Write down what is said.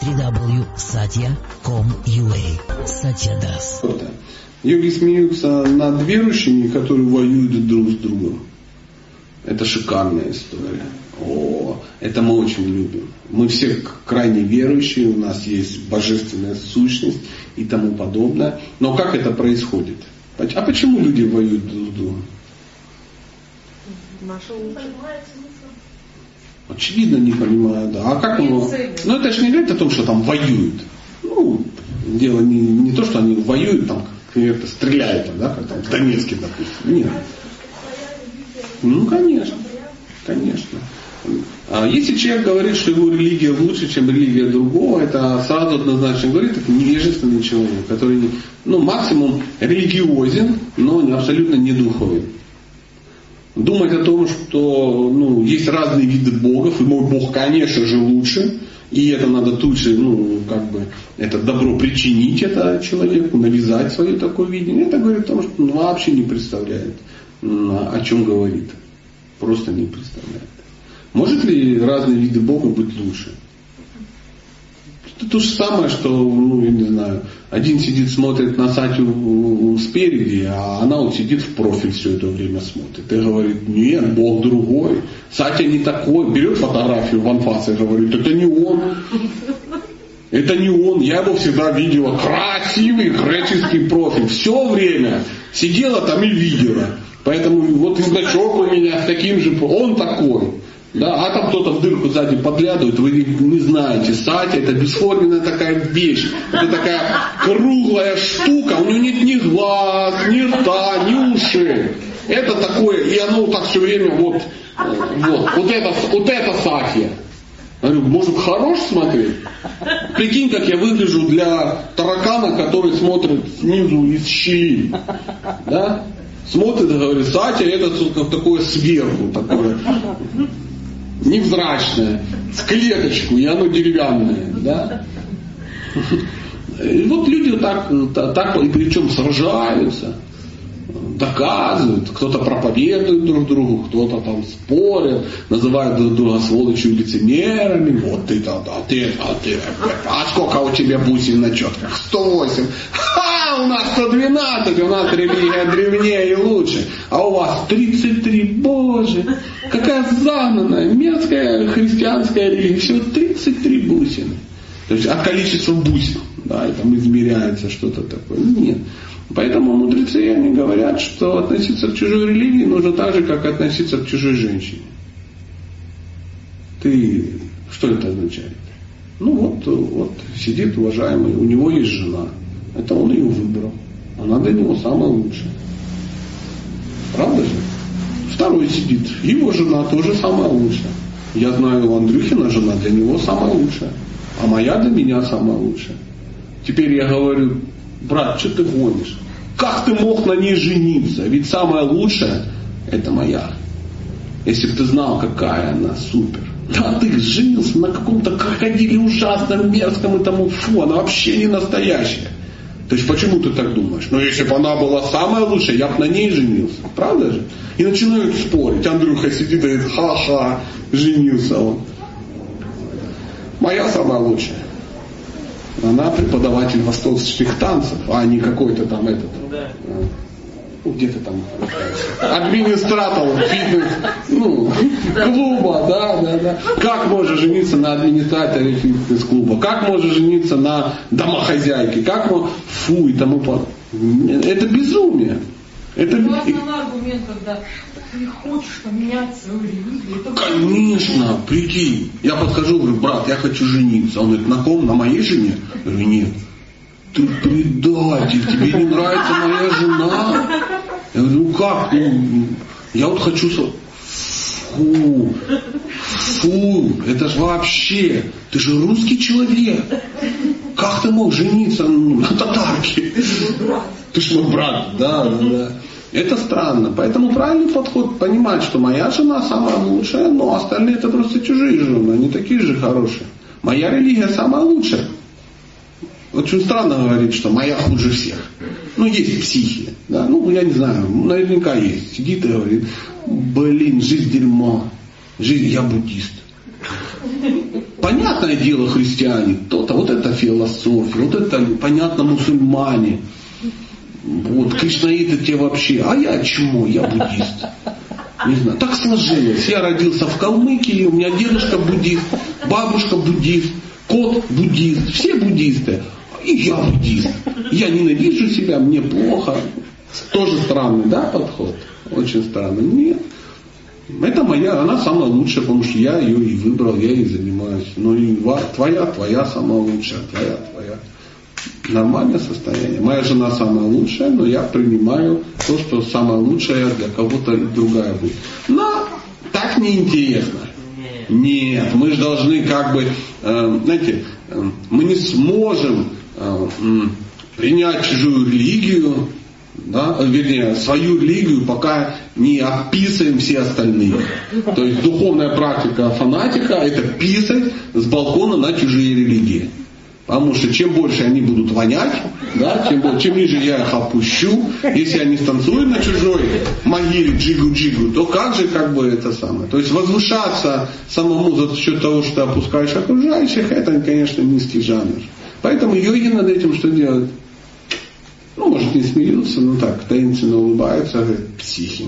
www.satya.com.ua Satya Das. Йоги смеются над верующими, которые воюют друг с другом. Это шикарная история. О, это мы очень любим. Мы все крайне верующие, у нас есть божественная сущность и тому подобное. Но как это происходит? А почему люди воюют друг с другом? Очевидно, не понимаю, да. А как его... Ну, это же не говорит о том, что там воюют. Ну, дело не, не то, что они воюют, там, как-то стреляют, там, да, как там в Донецке, допустим. Нет. Ну, конечно. Конечно. А если человек говорит, что его религия лучше, чем религия другого, это сразу однозначно говорит, это невежественный человек, который ну, максимум религиозен, но абсолютно не духовен. Думать о том, что ну, есть разные виды богов, и мой бог, конечно же, лучше, и это надо тут же, ну, как бы, это добро причинить это человеку, навязать свое такое видение, это говорит о том, что он вообще не представляет, о чем говорит. Просто не представляет. Может ли разные виды Бога быть лучше? Это то же самое, что, ну, я не знаю, один сидит, смотрит на Сатю спереди, а она вот сидит в профиль все это время смотрит. И говорит, нет, Бог другой. Сатя не такой. Берет фотографию в анфасе и говорит, это не он. Это не он. Я его всегда видела. Красивый греческий профиль. Все время сидела там и видела. Поэтому вот и значок у меня с таким же. Он такой. Да, а там кто-то в дырку сзади подглядывает, вы не знаете. Сатя это бесформенная такая вещь. Это такая круглая штука, у него нет ни глаз, ни рта, ни ушей. Это такое, и оно так все время вот, вот, вот это, вот это Сатья. Я говорю, может хорош смотреть? Прикинь, как я выгляжу для таракана, который смотрит снизу из щели. Да? Смотрит и говорит, Сатя это такое сверху, такое невзрачное, в клеточку, и оно деревянное. Да? И вот люди так, так и причем сражаются, доказывают, кто-то проповедует друг другу, кто-то там спорит, называют друг друга сволочью лицемерами, вот ты то а ты, а ты, а сколько у тебя бусин на четках? 108. Ха, у нас 112, у нас религия древнее и лучше, а у вас 33, боже, какая загнанная, мерзкая христианская религия, всего 33 бусины. То есть от количества бусин, да, и там измеряется что-то такое. Нет. Поэтому мудрецы, они говорят, что относиться к чужой религии нужно так же, как относиться к чужой женщине. Ты, что это означает? Ну вот, вот сидит уважаемый, у него есть жена. Это он ее выбрал. Она для него самая лучшая. Правда же? Второй сидит, его жена тоже самая лучшая. Я знаю, у Андрюхина жена для него самая лучшая. А моя для меня самая лучшая. Теперь я говорю, брат, что ты гонишь? Как ты мог на ней жениться? Ведь самая лучшая это моя. Если бы ты знал, какая она супер. Да ты женился на каком-то крокодиле ужасном, мерзком и тому фу, она вообще не настоящая. То есть почему ты так думаешь? Ну если бы она была самая лучшая, я бы на ней женился. Правда же? И начинают спорить. Андрюха сидит и говорит, ха-ха, женился он. Моя самая лучшая. Она преподаватель восточных танцев, а не какой-то там этот. Да. Ну, где-то там администратор фитнес ну, клуба, да, да, да. Как можно жениться на администраторе фитнес-клуба? Как можно жениться на домохозяйке? Как можно... Фу и тому подобное. Это безумие. Это... Основной аргумент, когда ты хочешь поменять свою религию. Это Конечно, прикинь. Я подхожу, говорю, брат, я хочу жениться. Он говорит, на ком? На моей жене? Я говорю, нет. Ты предатель, тебе не нравится моя жена? Я говорю, ну как? Ну, я вот хочу... Фу, фу, это же вообще, ты же русский человек. Как ты мог жениться на татарке? Ты же мой брат, да, да, да. Это странно. Поэтому правильный подход понимать, что моя жена самая лучшая, но остальные это просто чужие жены, они такие же хорошие. Моя религия самая лучшая. Очень странно говорить, что моя хуже всех. Ну, есть психи. Да? Ну, я не знаю, наверняка есть. Сидит и говорит, блин, жизнь дерьмо. Жизнь, я буддист. Понятное дело, христиане, то-то, вот это философия, вот это, понятно, мусульмане. Вот, кришнаиты те вообще, а я чему? Я буддист. Не знаю, так сложилось. Я родился в Калмыкии, у меня дедушка буддист, бабушка буддист, кот буддист, все буддисты. И я буддист. Я ненавижу себя, мне плохо. Тоже странный, да, подход? Очень странный. Нет. Это моя, она самая лучшая, потому что я ее и выбрал, я ей занимаюсь. Ну и твоя, твоя самая лучшая, твоя, твоя. Нормальное состояние. Моя жена самая лучшая, но я принимаю то, что самое лучшее для кого-то и другая будет. Но так неинтересно. Нет, мы же должны как бы, э, знаете, э, мы не сможем э, принять чужую религию, да, вернее, свою религию, пока не описываем все остальные. То есть духовная практика фанатика это писать с балкона на чужие религии. Потому что чем больше они будут вонять, да, тем, чем ниже я их опущу, если они станцуют на чужой могиле джигу-джигу, то как же как бы это самое. То есть возвышаться самому за счет того, что ты опускаешь окружающих, это, конечно, низкий жанр. Поэтому йоги над этим что делают? Ну, может, не смеются, но так, таинственно улыбаются, говорят, психи.